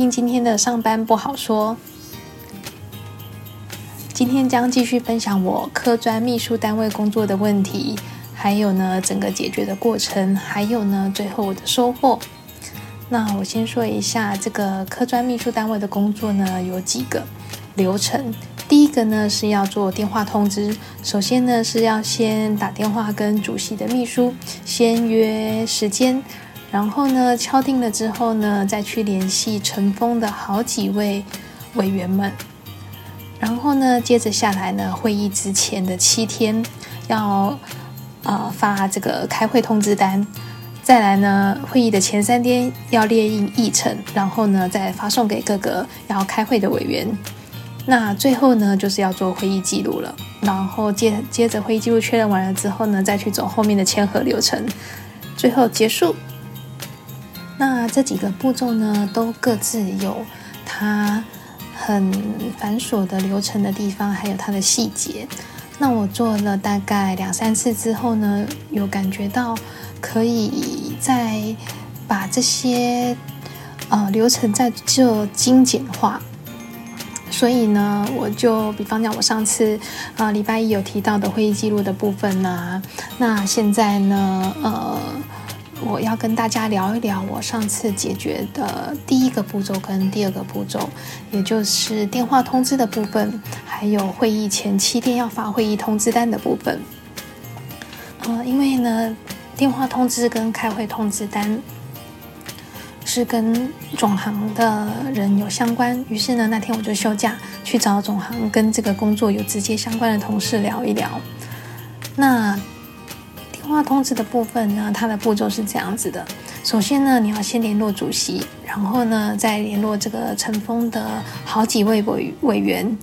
听今天的上班不好说。今天将继续分享我科专秘书单位工作的问题，还有呢整个解决的过程，还有呢最后我的收获。那我先说一下这个科专秘书单位的工作呢，有几个流程。第一个呢是要做电话通知，首先呢是要先打电话跟主席的秘书先约时间，然后呢敲定了之后呢，再去联系尘封的好几位委员们。然后呢，接着下来呢，会议之前的七天要呃发这个开会通知单，再来呢，会议的前三天要列印议程，然后呢再发送给各个要开会的委员。那最后呢，就是要做会议记录了。然后接接着会议记录确认完了之后呢，再去走后面的签合流程，最后结束。那这几个步骤呢，都各自有它。很繁琐的流程的地方，还有它的细节。那我做了大概两三次之后呢，有感觉到可以再把这些呃流程再做精简化。所以呢，我就比方讲，我上次啊礼拜一有提到的会议记录的部分呢，那现在呢，呃。我要跟大家聊一聊我上次解决的第一个步骤跟第二个步骤，也就是电话通知的部分，还有会议前七天要发会议通知单的部分。呃，因为呢，电话通知跟开会通知单是跟总行的人有相关，于是呢，那天我就休假去找总行跟这个工作有直接相关的同事聊一聊。那电话通知的部分呢，它的步骤是这样子的。首先呢，你要先联络主席，然后呢，再联络这个尘封的好几位委委员。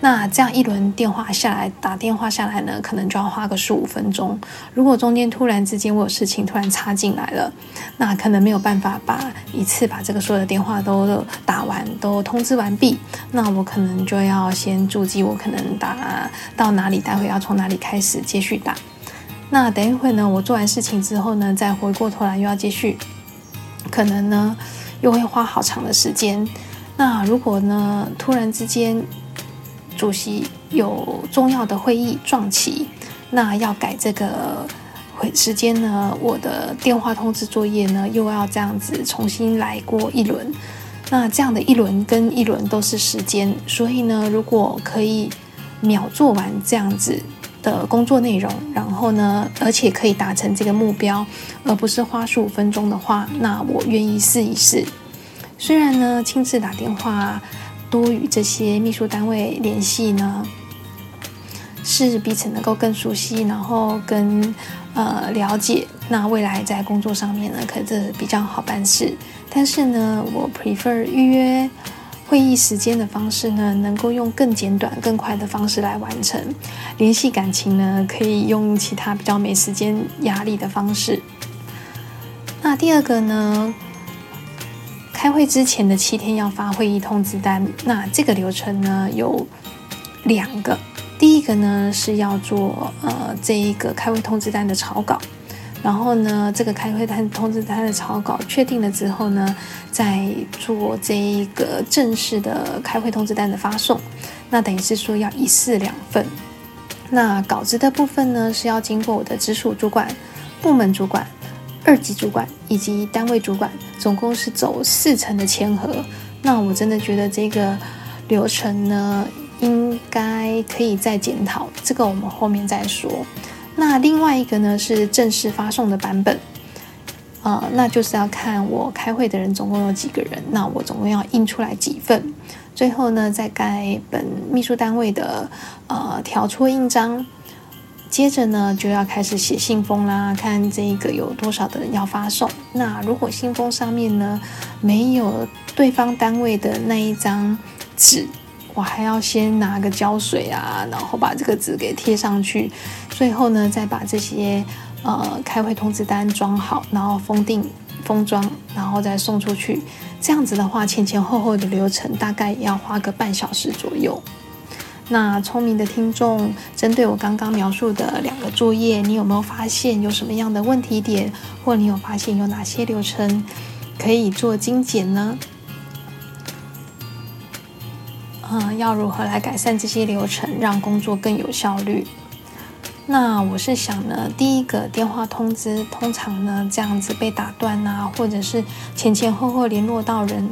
那这样一轮电话下来，打电话下来呢，可能就要花个十五分钟。如果中间突然之间我有事情突然插进来了，那可能没有办法把一次把这个所有的电话都打完，都通知完毕。那我可能就要先注记，我可能打到哪里，待会要从哪里开始继续打。那等一会呢？我做完事情之后呢，再回过头来又要继续，可能呢又会花好长的时间。那如果呢突然之间主席有重要的会议撞期，那要改这个会时间呢，我的电话通知作业呢又要这样子重新来过一轮。那这样的一轮跟一轮都是时间，所以呢，如果可以秒做完这样子。的工作内容，然后呢，而且可以达成这个目标，而不是花十五分钟的话，那我愿意试一试。虽然呢，亲自打电话多与这些秘书单位联系呢，是彼此能够更熟悉，然后跟呃了解，那未来在工作上面呢，可是比较好办事。但是呢，我 prefer 预约。会议时间的方式呢，能够用更简短、更快的方式来完成联系感情呢，可以用其他比较没时间压力的方式。那第二个呢，开会之前的七天要发会议通知单。那这个流程呢有两个，第一个呢是要做呃这一个开会通知单的草稿。然后呢，这个开会单通知单的草稿确定了之后呢，再做这一个正式的开会通知单的发送。那等于是说要一式两份。那稿子的部分呢，是要经过我的直属主管、部门主管、二级主管以及单位主管，总共是走四层的签合。那我真的觉得这个流程呢，应该可以再检讨。这个我们后面再说。那另外一个呢是正式发送的版本，呃，那就是要看我开会的人总共有几个人，那我总共要印出来几份，最后呢再盖本秘书单位的呃条戳印章，接着呢就要开始写信封啦，看这个有多少的人要发送。那如果信封上面呢没有对方单位的那一张纸。我还要先拿个胶水啊，然后把这个纸给贴上去，最后呢再把这些呃开会通知单装好，然后封定封装，然后再送出去。这样子的话，前前后后的流程大概也要花个半小时左右。那聪明的听众，针对我刚刚描述的两个作业，你有没有发现有什么样的问题点，或你有发现有哪些流程可以做精简呢？嗯，要如何来改善这些流程，让工作更有效率？那我是想呢，第一个电话通知，通常呢这样子被打断啊，或者是前前后后联络到人，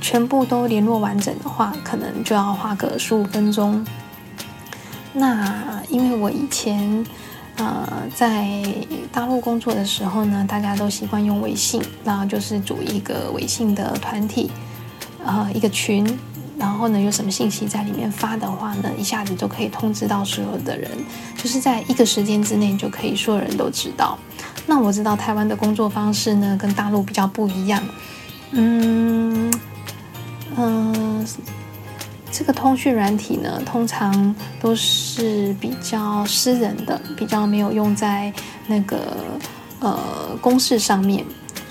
全部都联络完整的话，可能就要花个十五分钟。那因为我以前。呃，在大陆工作的时候呢，大家都习惯用微信，然后就是组一个微信的团体，呃，一个群，然后呢，有什么信息在里面发的话呢，一下子就可以通知到所有的人，就是在一个时间之内就可以所有人都知道。那我知道台湾的工作方式呢，跟大陆比较不一样，嗯嗯。这个通讯软体呢，通常都是比较私人的，比较没有用在那个呃公事上面。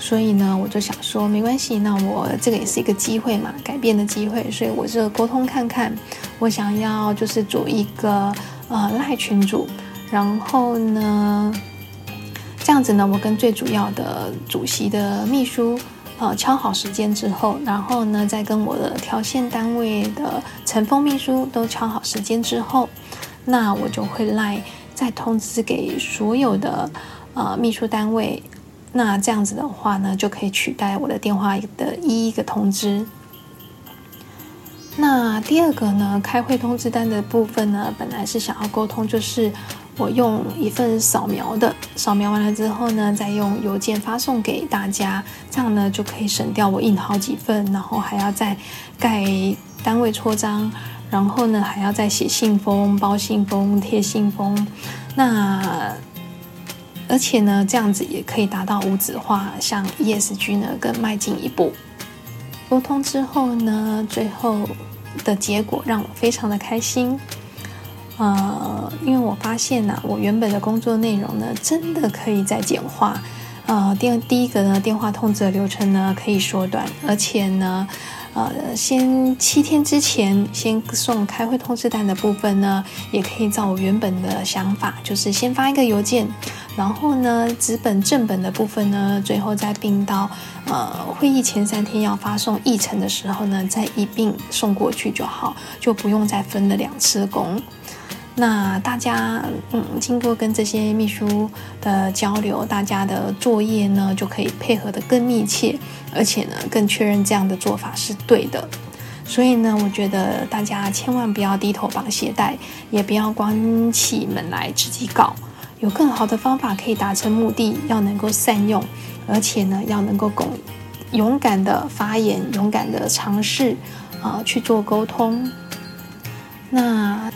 所以呢，我就想说，没关系，那我这个也是一个机会嘛，改变的机会。所以我就沟通看看，我想要就是组一个呃赖群组，然后呢，这样子呢，我跟最主要的主席的秘书。呃，敲好时间之后，然后呢，再跟我的条线单位的陈峰秘书都敲好时间之后，那我就会来再通知给所有的呃秘书单位。那这样子的话呢，就可以取代我的电话的一一个通知。那第二个呢，开会通知单的部分呢，本来是想要沟通，就是。我用一份扫描的，扫描完了之后呢，再用邮件发送给大家，这样呢就可以省掉我印好几份，然后还要再盖单位戳章，然后呢还要再写信封、包信封、贴信封。那而且呢，这样子也可以达到无纸化，向 ESG 呢更迈进一步。沟通之后呢，最后的结果让我非常的开心。呃，因为我发现呢，我原本的工作内容呢，真的可以再简化。呃，第第一个呢，电话通知的流程呢可以缩短，而且呢，呃，先七天之前先送开会通知单的部分呢，也可以照我原本的想法，就是先发一个邮件，然后呢，纸本正本的部分呢，最后再并到呃会议前三天要发送议程的时候呢，再一并送过去就好，就不用再分了两次工。那大家，嗯，经过跟这些秘书的交流，大家的作业呢就可以配合的更密切，而且呢更确认这样的做法是对的。所以呢，我觉得大家千万不要低头绑鞋带，也不要关起门来自己搞，有更好的方法可以达成目的，要能够善用，而且呢要能够勇勇敢的发言，勇敢的尝试啊去做沟通。那。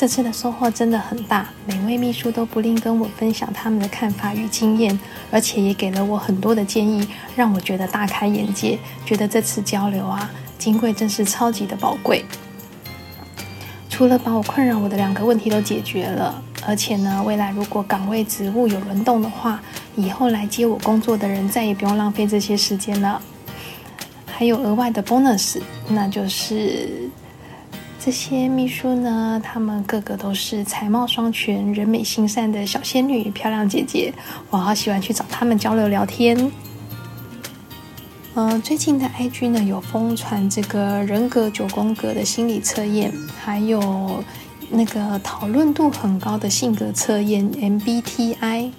这次的收获真的很大，每位秘书都不吝跟我分享他们的看法与经验，而且也给了我很多的建议，让我觉得大开眼界。觉得这次交流啊，金贵真是超级的宝贵。除了把我困扰我的两个问题都解决了，而且呢，未来如果岗位职务有轮动的话，以后来接我工作的人再也不用浪费这些时间了。还有额外的 bonus，那就是。这些秘书呢，他们个个都是才貌双全、人美心善的小仙女、漂亮姐姐，我好喜欢去找他们交流聊天。嗯，最近的 IG 呢有疯传这个人格九宫格的心理测验，还有那个讨论度很高的性格测验 MBTI。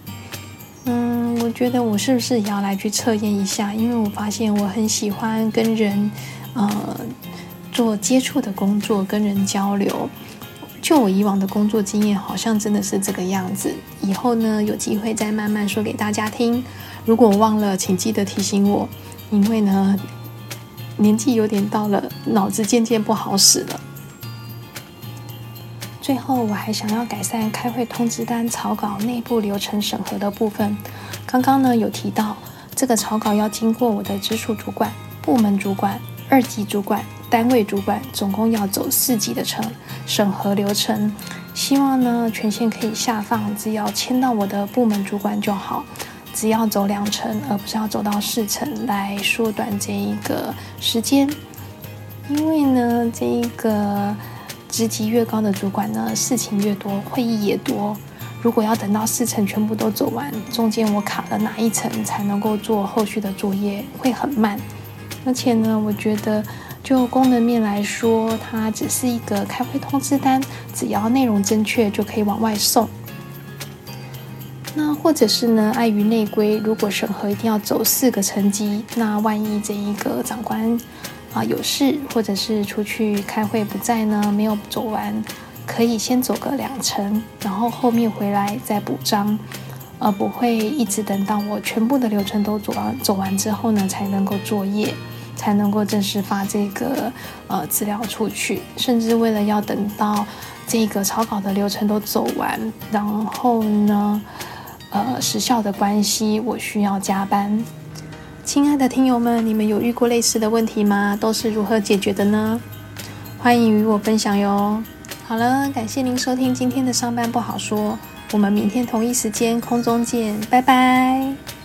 嗯，我觉得我是不是也要来去测验一下？因为我发现我很喜欢跟人，呃。做接触的工作，跟人交流。就我以往的工作经验，好像真的是这个样子。以后呢，有机会再慢慢说给大家听。如果忘了，请记得提醒我，因为呢，年纪有点到了，脑子渐渐不好使了。最后，我还想要改善开会通知单草稿内部流程审核的部分。刚刚呢，有提到这个草稿要经过我的直属主管、部门主管、二级主管。单位主管总共要走四级的程审核流程，希望呢权限可以下放，只要签到我的部门主管就好，只要走两层，而不是要走到四层，来缩短这一个时间。因为呢，这一个职级越高的主管呢，事情越多，会议也多。如果要等到四层全部都走完，中间我卡了哪一层才能够做后续的作业，会很慢。而且呢，我觉得。就功能面来说，它只是一个开会通知单，只要内容正确就可以往外送。那或者是呢，碍于内规，如果审核一定要走四个层级，那万一这一个长官啊有事，或者是出去开会不在呢，没有走完，可以先走个两层，然后后面回来再补章，而不会一直等到我全部的流程都走完走完之后呢，才能够作业。才能够正式发这个呃资料出去，甚至为了要等到这个草稿的流程都走完，然后呢，呃时效的关系，我需要加班。亲爱的听友们，你们有遇过类似的问题吗？都是如何解决的呢？欢迎与我分享哟。好了，感谢您收听今天的上班不好说，我们明天同一时间空中见，拜拜。